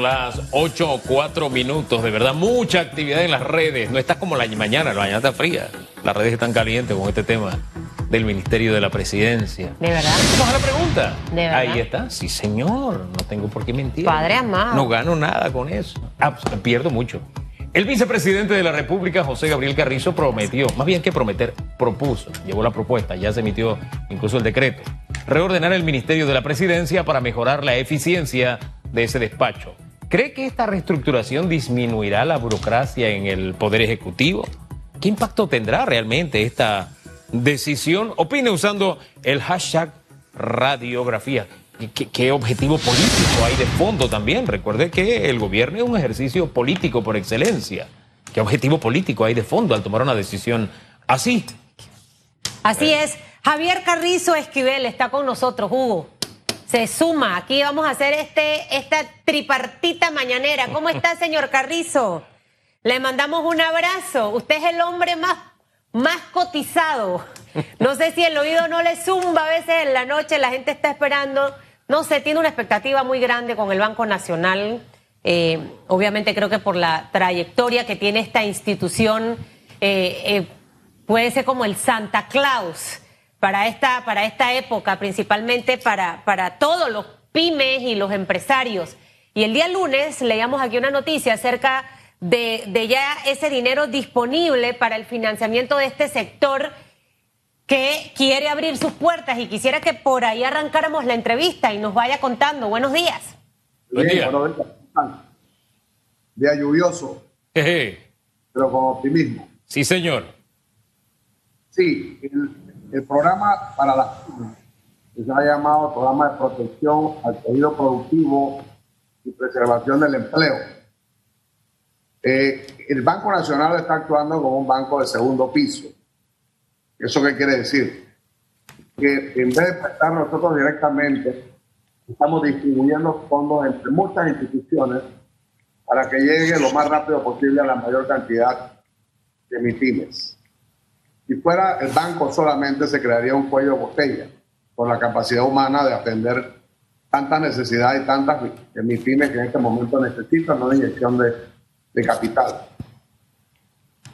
Las 8 o 4 minutos, de verdad, mucha actividad en las redes. No está como la mañana, la mañana está fría. Las redes están calientes con este tema del Ministerio de la Presidencia. ¿De verdad? Vamos a la pregunta. ¿De verdad? Ahí está. Sí, señor. No tengo por qué mentir. Padre amado. No gano nada con eso. Ah, pues, pierdo mucho. El vicepresidente de la República, José Gabriel Carrizo, prometió, más bien que prometer, propuso, llevó la propuesta, ya se emitió incluso el decreto, reordenar el Ministerio de la Presidencia para mejorar la eficiencia de ese despacho. ¿Cree que esta reestructuración disminuirá la burocracia en el Poder Ejecutivo? ¿Qué impacto tendrá realmente esta decisión? Opine usando el hashtag radiografía. ¿Qué, objetivo político hay de fondo también? Recuerde que el gobierno es un ejercicio político por excelencia. ¿Qué objetivo político hay de fondo al tomar una decisión así? Así es. Javier Carrizo Esquivel está con nosotros, Hugo. Se suma. Aquí vamos a hacer este, esta tripartita mañanera. ¿Cómo está, señor Carrizo? Le mandamos un abrazo. Usted es el hombre más, más cotizado. No sé si el oído no le zumba a veces en la noche, la gente está esperando. No sé, tiene una expectativa muy grande con el Banco Nacional. Eh, obviamente creo que por la trayectoria que tiene esta institución, eh, eh, puede ser como el Santa Claus para esta, para esta época, principalmente para, para todos los pymes y los empresarios. Y el día lunes leíamos aquí una noticia acerca de, de ya ese dinero disponible para el financiamiento de este sector que quiere abrir sus puertas y quisiera que por ahí arrancáramos la entrevista y nos vaya contando. Buenos días. Buen día. buenos días. Día lluvioso, Jeje. pero con optimismo. Sí, señor. Sí, el, el programa para las pymes, que se ha llamado Programa de Protección al Tejido Productivo y Preservación del Empleo. Eh, el Banco Nacional está actuando como un banco de segundo piso. ¿Eso qué quiere decir? Que en vez de prestar nosotros directamente, estamos distribuyendo fondos entre muchas instituciones para que llegue lo más rápido posible a la mayor cantidad de MIPIMES. Si fuera el banco solamente, se crearía un cuello de botella con la capacidad humana de atender tantas necesidades y tantas MIPIMES que en este momento necesitan una inyección de, de capital.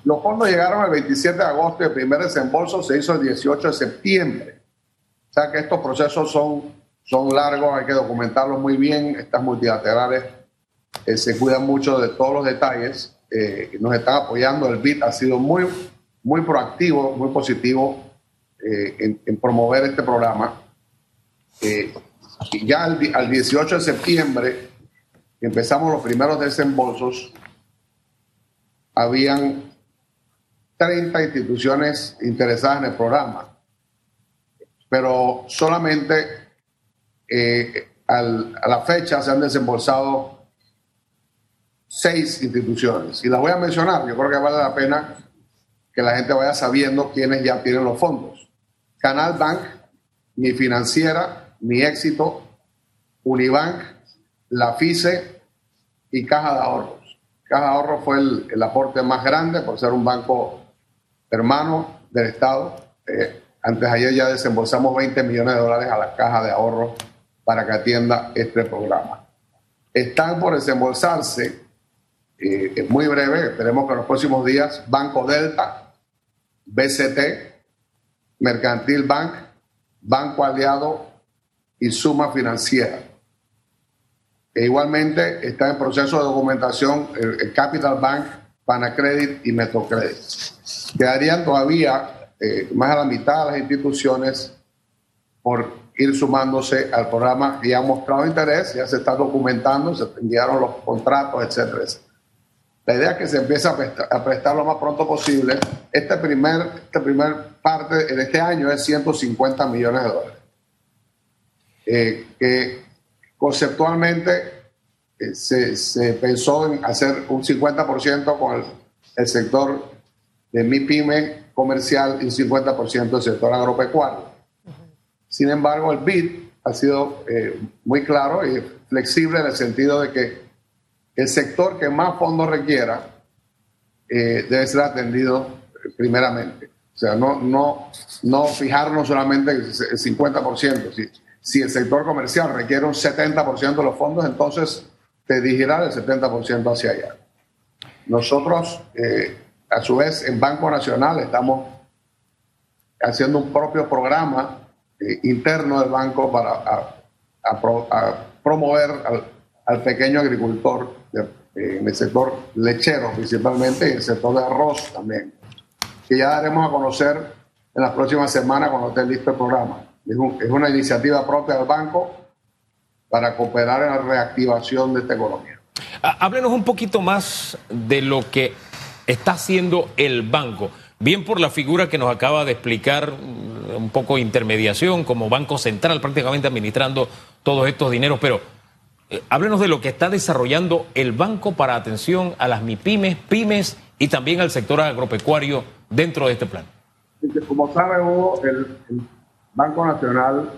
Los fondos llegaron el 27 de agosto y el primer desembolso se hizo el 18 de septiembre. O sea que estos procesos son, son largos, hay que documentarlos muy bien. Estas multilaterales eh, se cuidan mucho de todos los detalles. eh, nos están apoyando. El BID ha sido muy, muy proactivo, muy positivo eh, en, promover este programa. Eh, ya al, al 18 de septiembre empezamos los primeros desembolsos. Habían 30 instituciones interesadas en el programa, pero solamente eh, a la fecha se han desembolsado seis instituciones. Y las voy a mencionar, yo creo que vale la pena que la gente vaya sabiendo quiénes ya tienen los fondos. Canal Bank, Mi Financiera, Mi Éxito, Unibank, La FICE y Caja de Ahorros. Caja de Ahorros fue el, aporte más grande por ser un banco hermano del Estado. Eh, antes ayer ya desembolsamos 20 millones de dólares a la Caja de Ahorros para que atienda este programa. Están por desembolsarse, eh, es muy breve, esperemos que en los próximos días, Banco Delta, BCT, Mercantil Bank, Banco Aliado y Suma Financiera. E igualmente está en proceso de documentación el, Capital Bank, Panacredit y Metrocredit. Quedarían todavía eh, más a la mitad de las instituciones por ir sumándose al programa ya han mostrado interés, ya se está documentando, se enviaron los contratos, etcétera. etcétera. La idea es que se empiece a prestar, a prestar lo más pronto posible. Este primer, este primer parte en este año es 150 millones de dólares. Eh, que conceptualmente eh, se, se pensó en hacer un 50% con el, sector de MIPYME comercial y un 50% del sector agropecuario. Sin embargo, el BID ha sido eh, muy claro y flexible en el sentido de que el sector que más fondos requiera eh, debe ser atendido primeramente. O sea, no, no, no fijarnos solamente en el 50%. Si, si el sector comercial requiere un 70% de los fondos, entonces se dirigirá el 70% hacia allá. Nosotros, eh, a su vez, en Banco Nacional estamos haciendo un propio programa eh, interno del banco para promover al, pequeño agricultor en el sector lechero principalmente y el sector de arroz también, que ya daremos a conocer en las próximas semanas cuando esté listo el programa. Es, es una iniciativa propia del banco para cooperar en la reactivación de esta economía. Háblenos un poquito más de lo que está haciendo el banco. Bien por la figura que nos acaba de explicar, mm, un poco intermediación como Banco Central prácticamente administrando todos estos dineros, pero eh, háblenos de lo que está desarrollando el banco para atención a las MIPIMES, pymes y también al sector agropecuario dentro de este plan. Como sabe Hugo, el Banco Nacional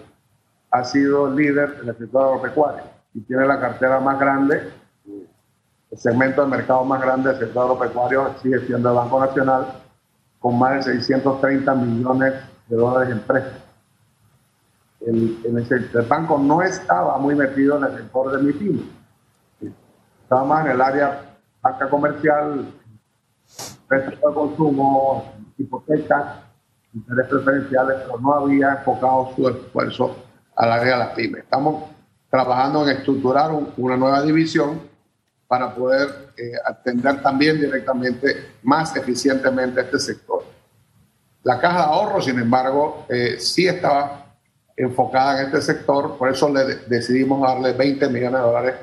ha sido líder en el sector agropecuario y tiene la cartera más grande, el segmento de mercado más grande del sector agropecuario sigue siendo el Banco Nacional, con más de 630 millones de dólares en préstamos. El, el, banco no estaba muy metido en el sector de MIPIM, estaba más en el área banca comercial, préstamos de consumo, hipotecas, intereses preferenciales, pero no había enfocado su esfuerzo al área de las pymes. Estamos trabajando en estructurar una nueva división para poder eh, atender también directamente, más eficientemente este sector. La caja de ahorro, sin embargo, eh, sí estaba enfocada en este sector, por eso le decidimos darle 20 millones de dólares,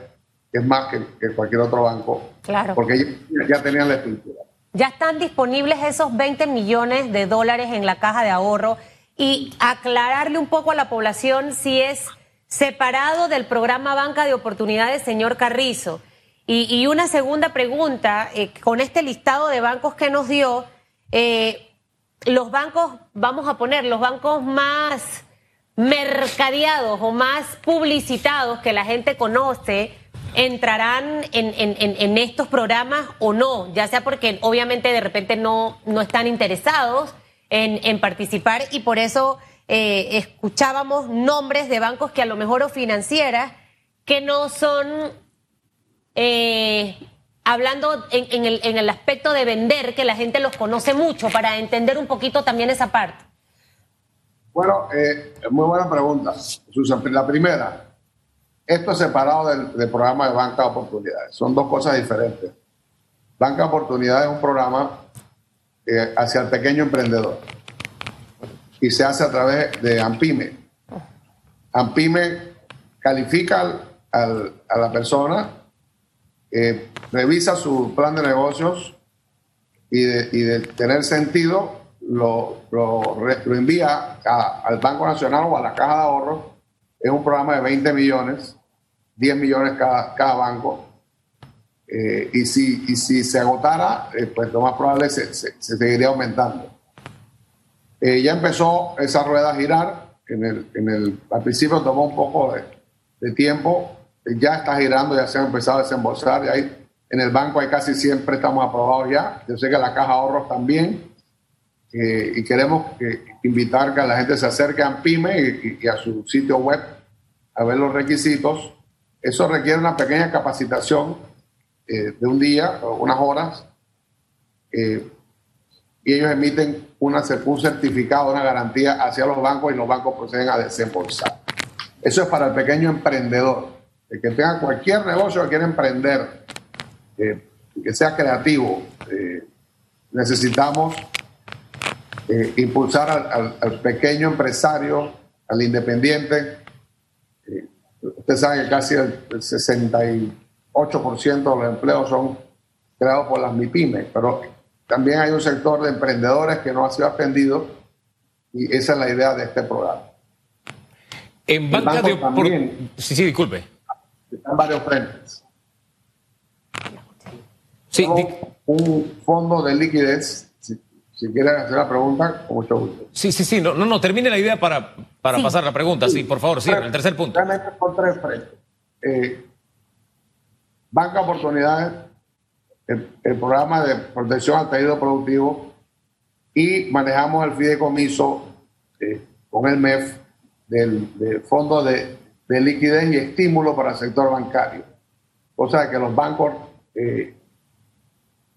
que es más que, cualquier otro banco, claro. porque ya, ya tenían la estructura. Ya están disponibles esos 20 millones de dólares en la caja de ahorro y aclararle un poco a la población si es separado del programa Banca de Oportunidades, señor Carrizo. Y, una segunda pregunta, eh, con este listado de bancos que nos dio, eh, los bancos, vamos a poner, los bancos más mercadeados o más publicitados que la gente conoce, entrarán en, estos programas o no, ya sea porque obviamente de repente no, no están interesados en, participar y por eso eh, escuchábamos nombres de bancos que a lo mejor o financieras que no son, eh, hablando en el aspecto de vender, que la gente los conoce mucho, para entender un poquito también esa parte. Bueno, eh, muy buena pregunta, Susan. La primera, esto es separado del, programa de Banca de Oportunidades. Son dos cosas diferentes. Banca de Oportunidades es un programa eh, hacia el pequeño emprendedor. Y se hace a través de AMPIME. AMPIME califica a la persona, eh, revisa su plan de negocios y de, tener sentido lo, lo, envía al Banco Nacional o a la Caja de Ahorros. Es un programa de 20 millones, 10 millones cada, cada banco eh, y, si, y si se agotara, eh, pues lo más probable se, se, seguiría aumentando. Eh, ya empezó esa rueda a girar. En el, en el, al principio tomó un poco de, tiempo. Ya está girando, ya se ha empezado a desembolsar. Y ahí, en el banco hay casi siempre estamos aprobados ya. Yo sé que la caja de ahorros también. Y queremos invitar que la gente se acerque a PYME y, a su sitio web a ver los requisitos. Eso requiere una pequeña capacitación eh, de un día, unas horas, eh, y ellos emiten una, un certificado, una garantía hacia los bancos y los bancos proceden a desembolsar. Eso es para el pequeño emprendedor, el que tenga cualquier negocio que quiera emprender, eh, que sea creativo. necesitamos impulsar al, al, pequeño empresario, al independiente. usted sabe que casi el, el 60 8% de los empleos son creados por las MIPIMES, pero también hay un sector de emprendedores que no ha sido atendido y esa es la idea de este programa. En banca de también, Sí, sí, disculpe. Están varios frentes. Sí, un fondo de liquidez. Si, quieren hacer la pregunta, con mucho gusto. Sí, sí, sí. No, no, no termine la idea para, para pasar la pregunta. Sí, por favor, sí, el tercer punto. Realmente son tres frentes. Eh, Banca Oportunidades, el, programa de protección al tejido productivo y manejamos el fideicomiso eh, con el MEF del, Fondo de, Liquidez y Estímulo para el Sector Bancario. cosa de que los bancos eh,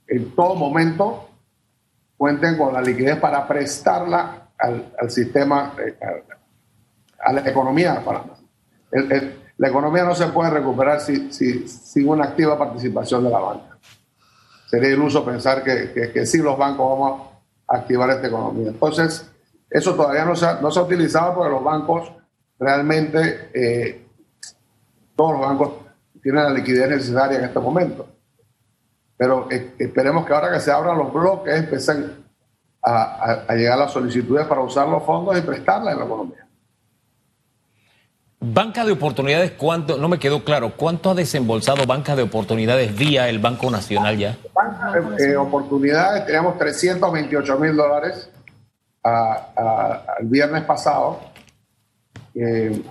en todo momento cuenten con la liquidez para prestarla al, sistema, eh, a, la economía de la economía no se puede recuperar sin una activa participación de la banca. Sería iluso pensar que, que, sí los bancos vamos a activar esta economía. Entonces, eso todavía no se ha, no se ha utilizado porque los bancos realmente, eh, todos los bancos tienen la liquidez necesaria en este momento. Pero eh, esperemos que ahora que se abran los bloques empiecen a, a, llegar las solicitudes para usar los fondos y prestarla en la economía. Banca de oportunidades, ¿cuánto? No me quedó claro. ¿Cuánto ha desembolsado Banca de oportunidades vía el Banco Nacional ya? Banca de oportunidades, teníamos 328 mil dólares el viernes pasado, eh,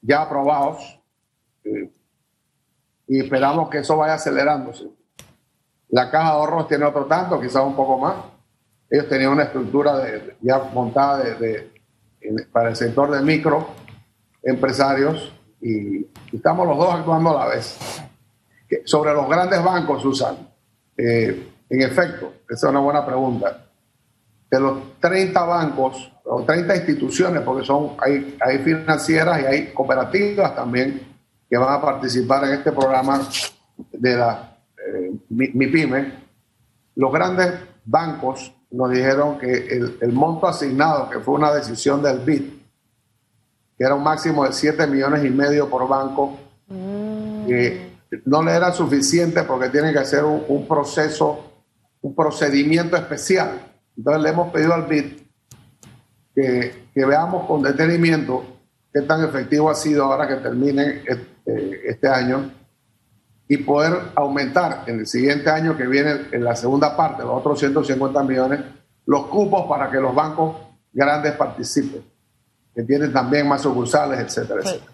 ya aprobados, eh, y esperamos que eso vaya acelerándose. La caja de ahorros tiene otro tanto, quizás un poco más. Ellos tenían una estructura ya montada de, para el sector de micro empresarios y, estamos los dos actuando a la vez. sobre los grandes bancos, Susan, eh, en efecto, esa es una buena pregunta. De los 30 bancos o 30 instituciones, porque son hay, hay financieras y hay cooperativas también que van a participar en este programa de la eh, MIPYME, los grandes bancos nos dijeron que el, el, monto asignado, que fue una decisión del BID, que era un máximo de 7 millones y medio por banco, mm. no le era suficiente porque tienen que hacer un, proceso, un procedimiento especial. Entonces le hemos pedido al BID que, que, veamos con detenimiento qué tan efectivo ha sido ahora que termine este, este año y poder aumentar en el siguiente año que viene, en la segunda parte, los otros 150 millones, los cupos para que los bancos grandes participen que tienen también más sucursales, etcétera, etcétera.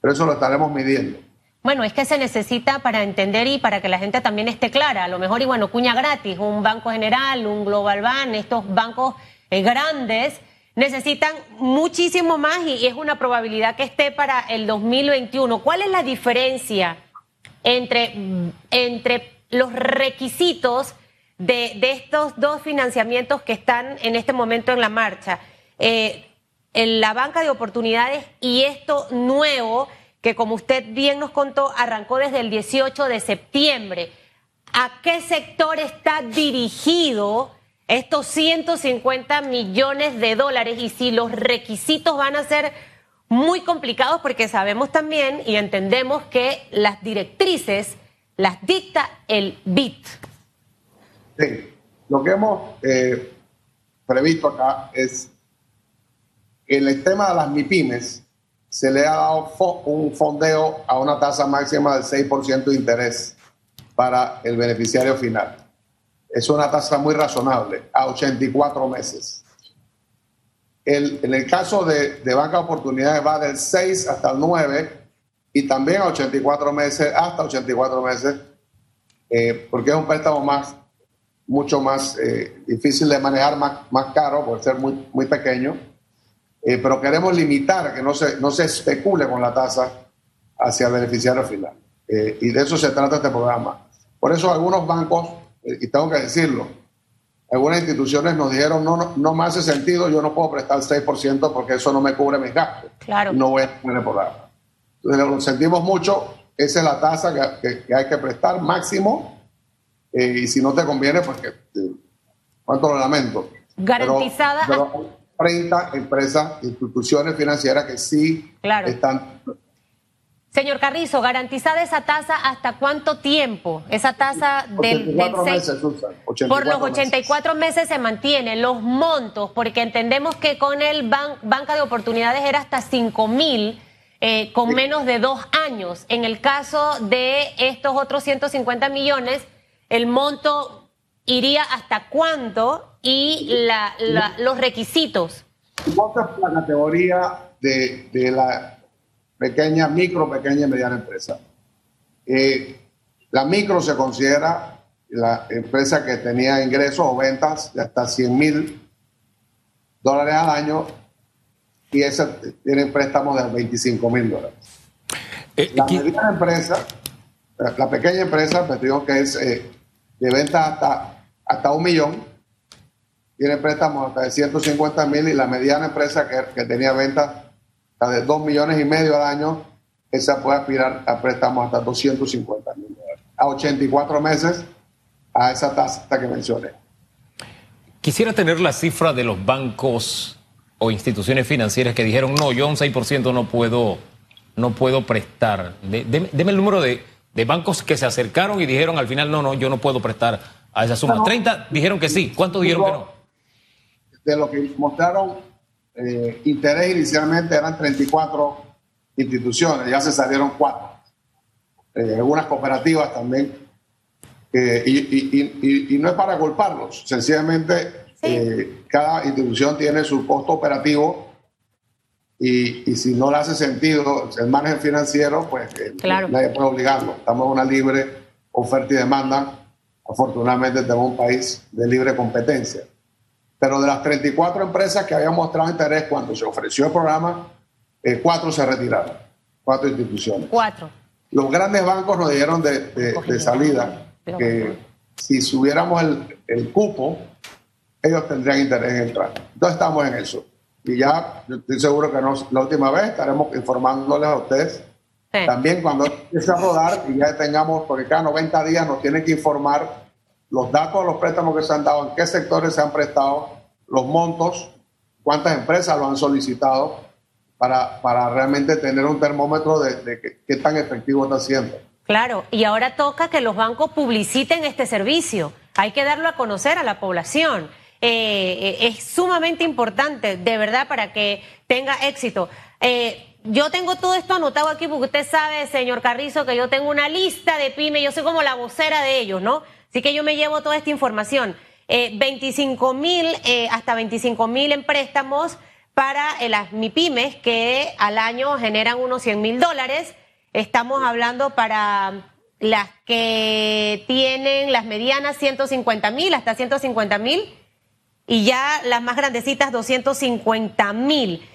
Pero eso lo estaremos midiendo. Bueno, es que se necesita para entender y para que la gente también esté clara. A lo mejor, y bueno, cuña gratis, un banco general, un Global Bank, estos bancos eh, grandes necesitan muchísimo más y, es una probabilidad que esté para el 2021. ¿Cuál es la diferencia entre, entre los requisitos de, de estos dos financiamientos que están en este momento en la marcha? Eh, en la banca de oportunidades y esto nuevo que como usted bien nos contó arrancó desde el 18 de septiembre. ¿A qué sector está dirigido estos 150 millones de dólares y si los requisitos van a ser muy complicados porque sabemos también y entendemos que las directrices las dicta el BIT? Sí, lo que hemos eh, previsto acá es en el tema de las MIPIMES se le ha dado un fondeo a una tasa máxima del 6% de interés para el beneficiario final. Es una tasa muy razonable, a 84 meses. El, en el caso de, de Banca de Oportunidades va del 6 hasta el 9 y también a 84 meses, hasta 84 meses, eh, porque es un préstamo más, mucho más eh, difícil de manejar, más, más caro por ser muy, muy pequeño eh, pero queremos limitar que no se, no se especule con la tasa hacia el beneficiario final. Y de eso se trata este programa. Por eso algunos bancos, y tengo que decirlo, algunas instituciones nos dijeron, no, no, no me hace sentido, yo no puedo prestar el 6% porque eso no me cubre mis gastos. Claro. No voy a tener el programa. Entonces lo sentimos mucho, esa es la tasa que, que, hay que prestar máximo, y si no te conviene, pues que, cuánto lo lamento. Garantizada. 30 empresas, instituciones financieras que sí están. Señor Carrizo, garantizada esa tasa hasta cuánto tiempo? Esa tasa del, meses, por los 84 meses. se mantiene los montos, porque entendemos que con el banca de oportunidades era hasta 5 mil eh, con menos de dos años. En el caso de estos otros 150 millones, el monto iría hasta cuánto y la, los requisitos. es la categoría de, de, la pequeña, micro, pequeña y mediana empresa. Eh, la micro se considera la empresa que tenía ingresos o ventas de hasta 100 mil dólares al año y esa tiene préstamos de 25 mil dólares. Eh, la mediana empresa, la pequeña empresa, pues digo que es eh, de venta hasta, hasta un millón, tiene préstamos hasta de 150 mil y la mediana empresa que, que tenía ventas de 2 millones y medio al año, esa puede aspirar a préstamos hasta 250 mil dólares. A 84 meses a esa tasa que mencioné. Quisiera tener la cifra de los bancos o instituciones financieras que dijeron, no, yo un 6% no puedo, no puedo prestar. deme, el número de, bancos que se acercaron y dijeron al final, no, no, yo no puedo prestar a esa suma. 30 dijeron que sí. ¿Cuántos dijeron que no? De lo que mostraron eh, interés inicialmente eran 34 instituciones, ya se salieron cuatro. Eh, algunas cooperativas también y, no es para culparlos, sencillamente eh, cada institución tiene su costo operativo y, si no le hace sentido el margen financiero, pues eh, nadie puede obligarlo. Estamos en una libre oferta y demanda. Afortunadamente tenemos un país de libre competencia. Pero de las 34 empresas que habían mostrado interés cuando se ofreció el programa, eh, cuatro se retiraron, cuatro instituciones. Cuatro. Los grandes bancos nos dieron de, de salida que si subiéramos el, el, cupo, ellos tendrían interés en entrar. Entonces estamos en eso. Y ya estoy seguro que la última vez estaremos informándoles a ustedes. También cuando empiece a rodar y ya tengamos, porque cada 90 días nos tienen que informar los datos de los préstamos que se han dado, en qué sectores se han prestado, los montos, cuántas empresas lo han solicitado, para, para realmente tener un termómetro de, qué tan efectivo está siendo. Claro, y ahora toca que los bancos publiciten este servicio. Hay que darlo a conocer a la población. Eh, eh, es sumamente importante, de verdad, para que tenga éxito. Eh, yo tengo todo esto anotado aquí porque usted sabe, señor Carrizo, que yo tengo una lista de pymes, yo soy como la vocera de ellos, ¿no? Así que yo me llevo toda esta información. 25 mil, hasta 25 mil en préstamos para las MIPIMES que al año generan unos 100 mil dólares. Estamos hablando para las que tienen las medianas 150 mil, hasta 150 mil, y ya las más grandecitas 250 mil.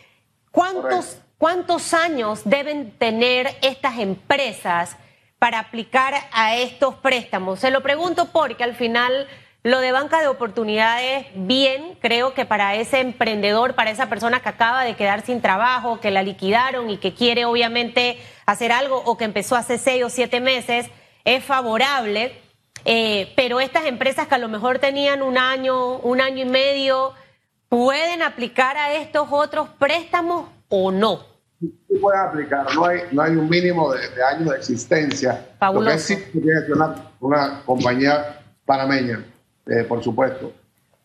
¿Cuántos, ¿Cuántos años deben tener estas empresas para aplicar a estos préstamos? Se lo pregunto porque al final lo de banca de oportunidades, bien, creo que para ese emprendedor, para esa persona que acaba de quedar sin trabajo, que la liquidaron y que quiere obviamente hacer algo o que empezó hace seis o siete meses, es favorable. Eh, pero estas empresas que a lo mejor tenían un año, un año y medio, ¿pueden aplicar a estos otros préstamos o no? Sí pueden aplicar, no hay, no hay un mínimo de, años de existencia. Fabuloso. Lo que sí tiene que una, una compañía panameña eh, por supuesto.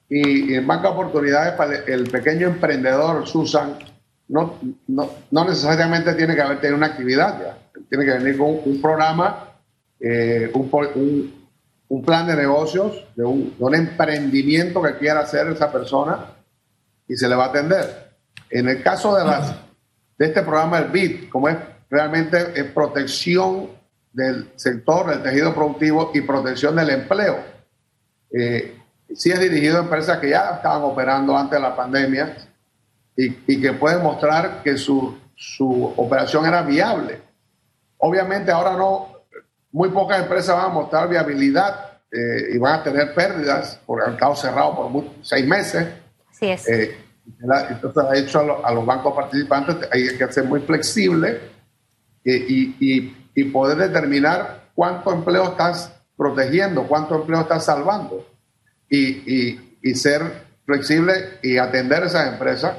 Y, en Banca Oportunidades para el pequeño emprendedor, Susan, no, no, no, necesariamente tiene que haber tenido una actividad ya. Tiene que venir con un, programa, eh, un, un, plan de negocios, de un, de un, emprendimiento que quiera hacer esa persona y se le va a atender. En el caso de, las, de este programa, el BID, como es realmente es protección del sector, del tejido productivo y protección del empleo eh, sí es dirigido a empresas que ya estaban operando antes de la pandemia y, que pueden mostrar que su, su, operación era viable. Obviamente ahora no, muy pocas empresas van a mostrar viabilidad eh, y van a tener pérdidas por el mercado cerrado por seis meses. Así es. Eh, entonces, ha hecho a, los bancos participantes hay que ser muy flexible y, y, poder determinar cuánto empleo estás protegiendo, cuánto empleo está salvando y, ser flexible y atender esas empresas.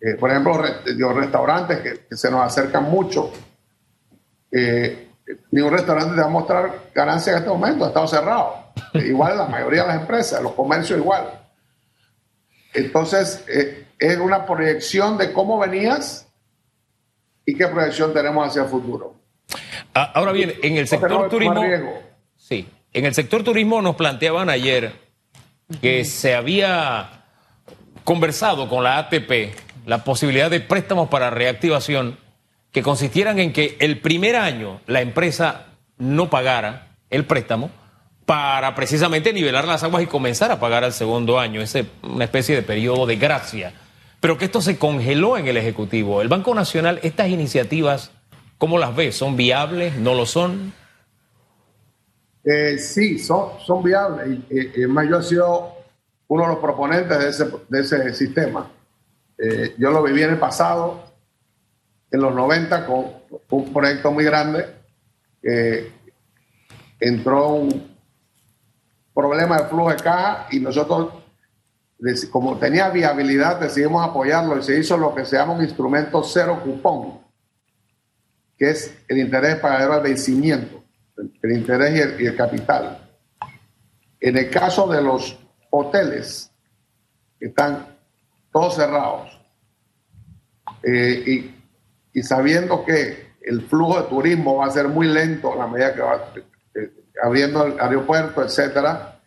Eh, por ejemplo, los restaurantes que, se nos acercan mucho. Eh, ningún restaurante te va a mostrar ganancia en este momento, ha estado cerrado. igual la mayoría de las empresas, los comercios igual. Entonces, eh, es una proyección de cómo venías y qué proyección tenemos hacia el futuro. Ah, ahora bien, en el sector turismo. Sí, en el sector turismo nos planteaban ayer que se había conversado con la ATP la posibilidad de préstamos para reactivación que consistieran en que el primer año la empresa no pagara el préstamo para precisamente nivelar las aguas y comenzar a pagar al segundo año, ese una especie de periodo de gracia. Pero que esto se congeló en el Ejecutivo. El Banco Nacional, estas iniciativas ¿Cómo las ves? ¿Son viables? ¿No lo son? Eh, sí, son, son viables. Y, yo he sido uno de los proponentes de ese, de ese sistema. Eh, yo lo viví en el pasado, en los 90, con un proyecto muy grande. entró un problema de flujo de caja y nosotros, como tenía viabilidad, decidimos apoyarlo y se hizo lo que se llama un instrumento cero cupón, que es el interés pagadero al vencimiento, el interés y el, capital. En el caso de los hoteles, que están todos cerrados, eh, y, y, sabiendo que el flujo de turismo va a ser muy lento a la medida que va abriendo el aeropuerto, etcétera,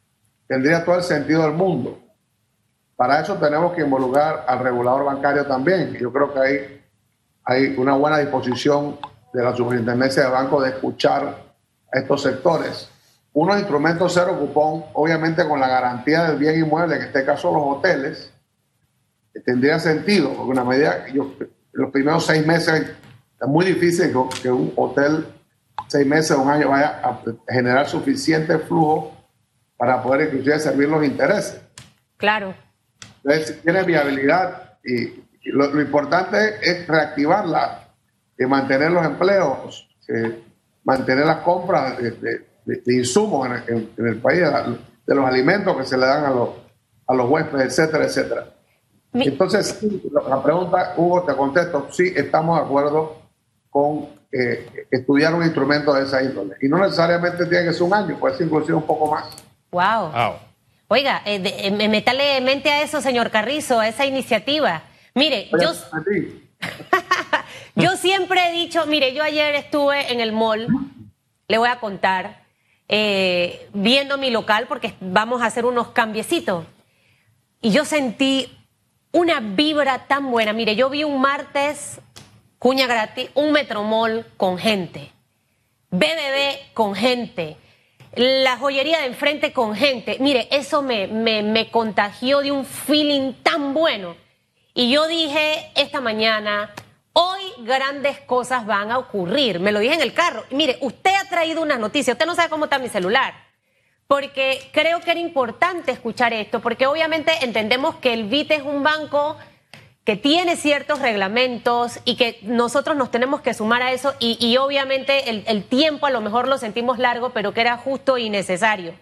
tendría todo el sentido del mundo. Para eso tenemos que involucrar al regulador bancario también. Yo creo que hay, hay una buena disposición de la superintendencia de banco de escuchar a estos sectores. Unos instrumentos cero cupón, obviamente con la garantía del bien inmueble, en este caso los hoteles, tendría sentido, porque una medida, yo, los primeros seis meses es muy difícil que un hotel seis meses o un año vaya a generar suficiente flujo para poder inclusive servir los intereses. Claro. Entonces, tiene viabilidad y, lo, importante es reactivarla, y mantener los empleos, mantener las compras de, insumos en, el país, de los alimentos que se le dan a los, a los huéspedes, etcétera, etcétera. Entonces, la pregunta, Hugo, te contesto, sí, estamos de acuerdo con eh, estudiar un instrumento de esa índole. Y no necesariamente tiene que ser un año, puede ser inclusive un poco más. Wow. Oiga, eh, eh, metale mente a eso, señor Carrizo, a esa iniciativa. Mire, yo, yo siempre he dicho, mire, yo ayer estuve en el mall, le voy a contar, viendo mi local porque vamos a hacer unos cambiecitos. Y yo sentí una vibra tan buena. Mire, yo vi un martes cuña gratis, un metromol con gente, BBB con gente, la joyería de enfrente con gente. Mire, eso me, me, me contagió de un feeling tan bueno. Y yo dije esta mañana, hoy grandes cosas van a ocurrir. Me lo dije en el carro. Mire, usted ha traído una noticia, usted no sabe cómo está mi celular. Porque creo que era importante escuchar esto, porque obviamente entendemos que el VIT es un banco que tiene ciertos reglamentos y que nosotros nos tenemos que sumar a eso y, obviamente el, tiempo a lo mejor lo sentimos largo, pero que era justo y necesario.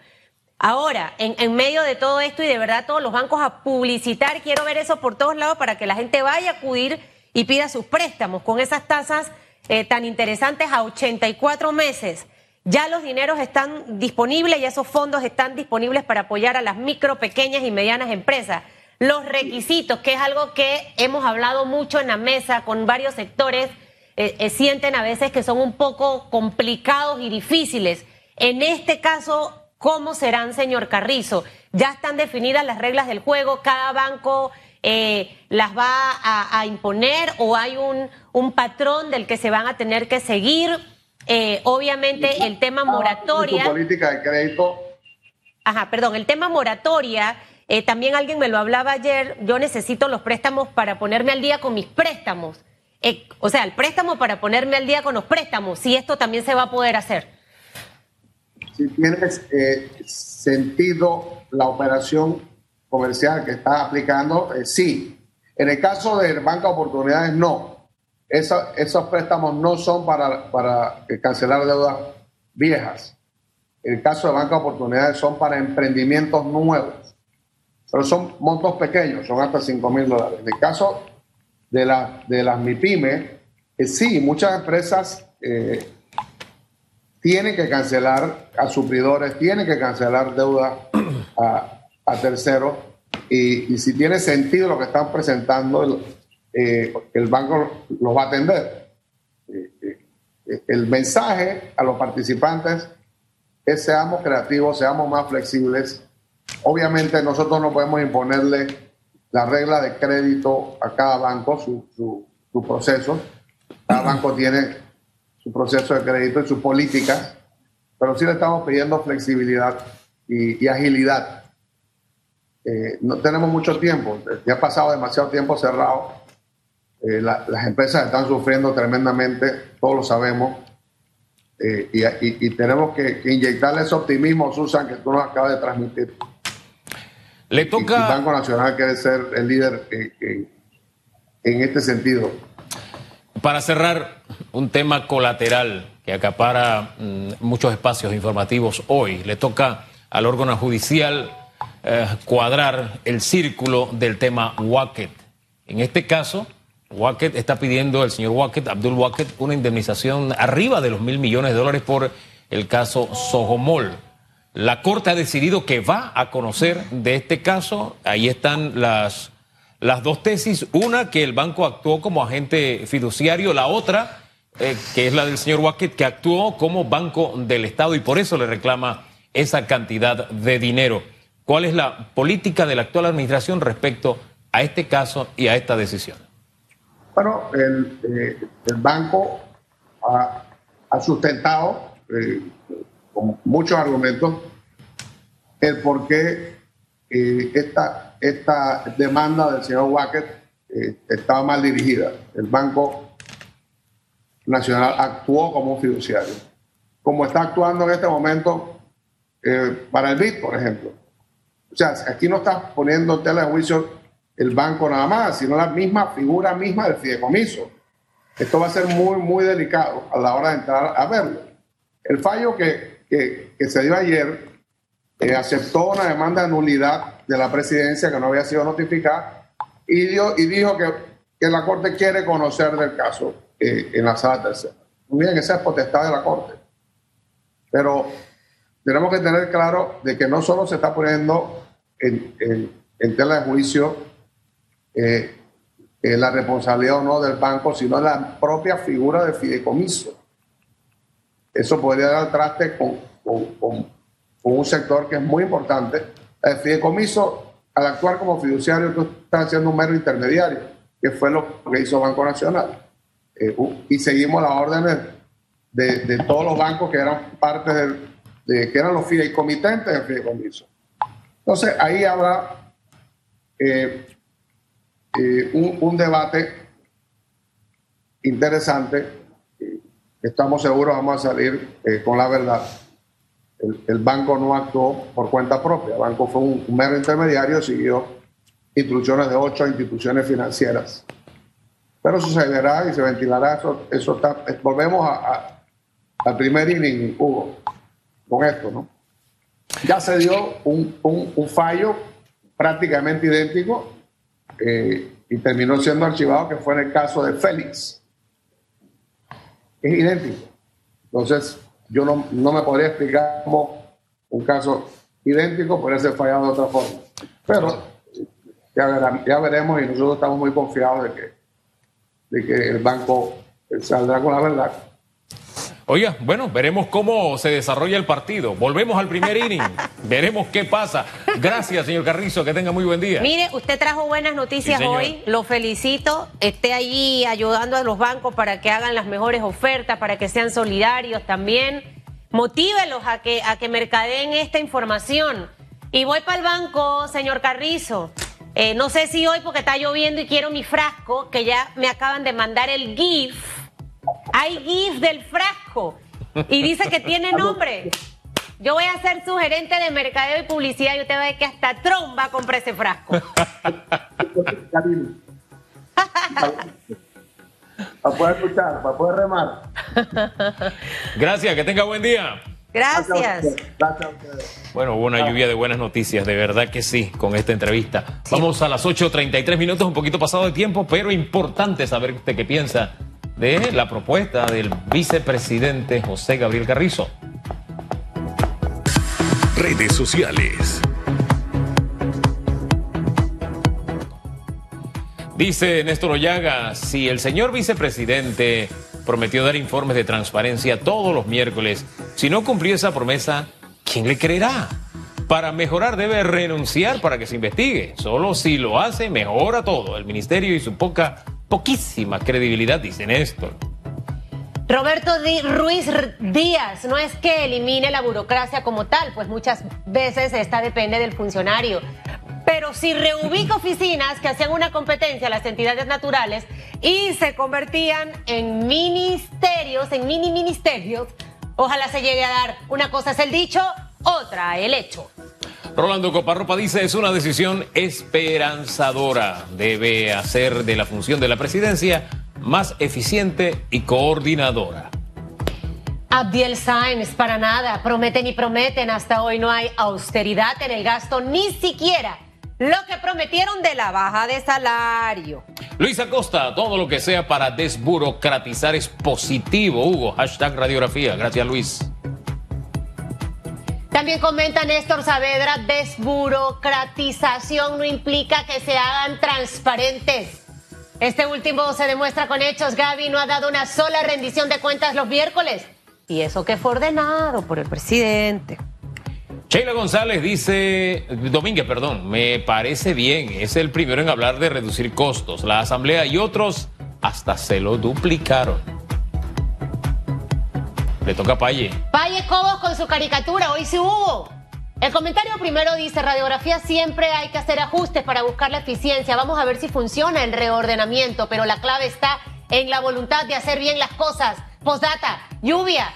Ahora, en, medio de todo esto y de verdad todos los bancos a publicitar, quiero ver eso por todos lados para que la gente vaya a acudir y pida sus préstamos con esas tasas eh, tan interesantes a 84 meses. Ya los dineros están disponibles y esos fondos están disponibles para apoyar a las micro, pequeñas y medianas empresas los requisitos, que es algo que hemos hablado mucho en la mesa con varios sectores, eh, eh, sienten a veces que son un poco complicados y difíciles. En este caso, ¿cómo serán, señor Carrizo? ¿Ya están definidas las reglas del juego? ¿Cada banco eh, las va a, imponer o hay un, un, patrón del que se van a tener que seguir? obviamente, el tema moratoria. política de crédito. Ajá, perdón, el tema moratoria eh, también alguien me lo hablaba ayer, yo necesito los préstamos para ponerme al día con mis préstamos. Eh, o sea, el préstamo para ponerme al día con los préstamos, si esto también se va a poder hacer. Si tienes eh, sentido la operación comercial que estás aplicando, sí. En el caso de Banca Oportunidades, no. esos préstamos no son para, cancelar deudas viejas. En el caso de Banca Oportunidades son para emprendimientos nuevos pero son montos pequeños, son hasta 5 mil dólares. En el caso de, la, de las MIPIME, eh, sí, muchas empresas eh, tienen que cancelar a suplidores, tienen que cancelar deuda a, terceros, y, si tiene sentido lo que están presentando, el, eh, el banco los va a atender. el mensaje a los participantes es seamos creativos, seamos más flexibles, Obviamente nosotros no podemos imponerle la regla de crédito a cada banco, su, proceso. Cada banco tiene su proceso de crédito y su política, pero sí le estamos pidiendo flexibilidad y, agilidad. Eh, no tenemos mucho tiempo, ya ha pasado demasiado tiempo cerrado. eh, las empresas están sufriendo tremendamente, todos lo sabemos, eh, y, tenemos que, inyectarle ese optimismo, Susan, que tú nos acabas de transmitir. Le toca. el Banco Nacional quiere ser el líder en este sentido. Para cerrar, un tema colateral que acapara mm, muchos espacios informativos hoy. Le toca al órgano judicial eh, cuadrar el círculo del tema Wacket. En este caso, Wacket está pidiendo, el señor Wacket, Abdul Wacket, una indemnización arriba de los mil millones de dólares por el caso Sohomol. La Corte ha decidido que va a conocer de este caso. Ahí están las, las dos tesis. Una, que el banco actuó como agente fiduciario. La otra, eh, que es la del señor Wacket, que actuó como banco del Estado y por eso le reclama esa cantidad de dinero. ¿Cuál es la política de la actual administración respecto a este caso y a esta decisión? Bueno, el, eh, banco ha, sustentado eh, muchos argumentos el por qué esta, esta demanda del señor Wackett estaba mal dirigida. El banco Nacional actuó como un fiduciario, como está actuando en este momento eh, para el BID, por ejemplo. O sea, aquí no está poniendo tela de juicio el banco nada más, sino la misma figura misma del fideicomiso. Esto va a ser muy, muy delicado a la hora de entrar a verlo. El fallo que, que, se dio ayer eh, aceptó una demanda de nulidad de la presidencia que no había sido notificada y, dio, y dijo que, que la Corte quiere conocer del caso. Eh, en la sala tercera. Muy bien, esa es potestad de la Corte. Pero tenemos que tener claro de que no solo se está poniendo en, en, tela de juicio eh, eh, la responsabilidad o no del banco, sino la propia figura de fideicomiso. Eso podría dar traste con, un sector que es muy importante. El fideicomiso, al actuar como fiduciario, tú estás haciendo un mero intermediario, que fue lo que hizo Banco Nacional. Eh, y seguimos las órdenes de, todos los bancos que eran parte del, de, que eran los fideicomitentes del fideicomiso. Entonces ahí habrá eh, eh, un, debate interesante. Estamos seguros vamos a salir con la verdad. El, banco no actuó por cuenta propia. El banco fue un, mero intermediario, siguió instrucciones de ocho instituciones financieras pero verá y se ventilará. Eso, eso está, volvemos a, al primer inning, Hugo, con esto, ¿no? Ya se dio un, un, fallo prácticamente idéntico eh, y terminó siendo archivado, que fue en el caso de Félix. Es idéntico. Entonces, yo no, no me podría explicar cómo un caso idéntico puede ser fallado de otra forma. Pero ya, ya veremos y nosotros estamos muy confiados de que de que el banco saldrá con la verdad. Oiga, bueno, veremos cómo se desarrolla el partido. Volvemos al primer inning. veremos qué pasa. Gracias, señor Carrizo. Que tenga muy buen día. Mire, usted trajo buenas noticias hoy. Lo felicito. Esté allí ayudando a los bancos para que hagan las mejores ofertas, para que sean solidarios también. Motívelos a que, a que mercadeen esta información. Y voy para el banco, señor Carrizo. Eh, no sé si hoy porque está lloviendo y quiero mi frasco, que ya me acaban de mandar el GIF. Hay GIF del frasco y dice que tiene nombre. Yo voy a ser su gerente de mercadeo y publicidad y usted va a ver que hasta Trump va a comprar ese frasco. para poder escuchar, para poder remar. Gracias, que tenga buen día. Gracias. Bueno, hubo una lluvia de buenas noticias, de verdad que sí, con esta entrevista. Vamos a las 8.33 minutos, un poquito pasado de tiempo, pero importante saber usted qué piensa de la propuesta del vicepresidente José Gabriel Carrizo. Redes sociales. Dice Néstor Ollaga, si el señor vicepresidente prometió dar informes de transparencia todos los miércoles. Si no cumplió esa promesa, ¿quién le creerá? Para mejorar debe renunciar para que se investigue. Solo si lo hace, mejora todo. El ministerio y su poca, poquísima credibilidad, dice Néstor. Roberto Ruiz Díaz, no es que elimine la burocracia como tal, pues muchas veces esta depende del funcionario. Pero si reubica oficinas que hacían una competencia a las entidades naturales, y se convertían en ministerios, en mini ministerios. Ojalá se llegue a dar. Una cosa es el dicho, otra el hecho. Rolando Coparropa dice es una decisión esperanzadora. Debe hacer de la función de la presidencia más eficiente y coordinadora. Abdiel Sáenz, para nada, prometen y prometen, hasta hoy no hay austeridad en el gasto, ni siquiera lo que prometieron de la baja de salario. Luis Acosta, todo lo que sea para desburocratizar es positivo, Hugo. Hashtag radiografía. Gracias, Luis. También comenta Néstor Saavedra, desburocratización no implica que se hagan transparentes. Este último se demuestra con hechos. Gaby no ha dado una sola rendición de cuentas los miércoles. Y eso que fue ordenado por el presidente. Sheila González dice, Domínguez, perdón, me parece bien, es el primero en hablar de reducir costos. La Asamblea y otros hasta se lo duplicaron. Le toca a Paye. Paye Cobos con su caricatura, hoy sí hubo. El comentario primero dice, radiografía siempre hay que hacer ajustes para buscar la eficiencia. Vamos a ver si funciona el reordenamiento, pero la clave está en la voluntad de hacer bien las cosas. Postdata, lluvia,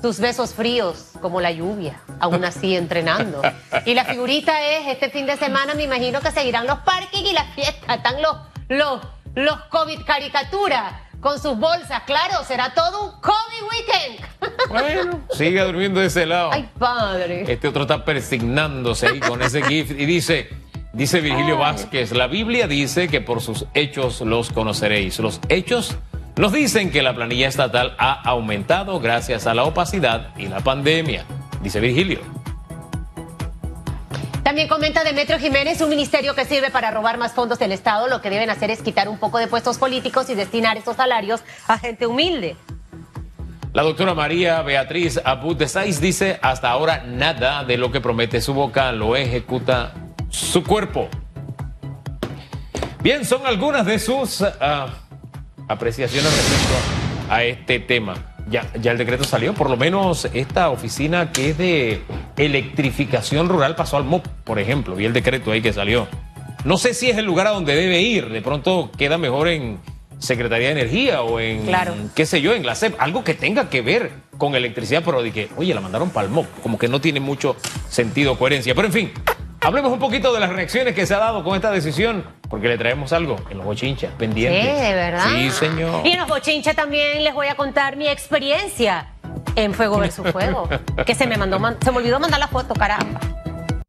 tus besos fríos como la lluvia, aún así entrenando. Y la figurita es, este fin de semana me imagino que seguirán los parques y las fiestas, están los, los, los COVID caricatura con sus bolsas, claro, será todo un COVID weekend. Bueno, sigue durmiendo de ese lado. Ay, padre. Este otro está persignándose ahí con ese gift y dice, dice Virgilio Vázquez, la Biblia dice que por sus hechos los conoceréis. Los hechos nos dicen que la planilla estatal ha aumentado gracias a la opacidad y la pandemia, dice Virgilio. También comenta Demetrio Jiménez, un ministerio que sirve para robar más fondos del Estado, lo que deben hacer es quitar un poco de puestos políticos y destinar esos salarios a gente humilde. La doctora María Beatriz Abud de Saiz dice, hasta ahora nada de lo que promete su boca lo ejecuta su cuerpo. Bien, son algunas de sus... ah, apreciaciones respecto a este tema. Ya, ya el decreto salió, por lo menos esta oficina que es de electrificación rural pasó al MOP, por ejemplo, y el decreto ahí que salió. No sé si es el lugar a donde debe ir, de pronto queda mejor en Secretaría de Energía o en, Claro. qué sé yo, en la SEP, algo que tenga que ver con electricidad, pero de que, oye, la mandaron para el MOP, como que no tiene mucho sentido, coherencia. Pero en fin, hablemos un poquito de las reacciones que se ha dado con esta decisión, porque le traemos algo en los bochinchas Sí, pendientes. de verdad. Sí, señor. Y en los bochinches también les voy a contar mi experiencia en Fuego versus Fuego. que se me mandó, man- se me olvidó mandar la foto, caramba.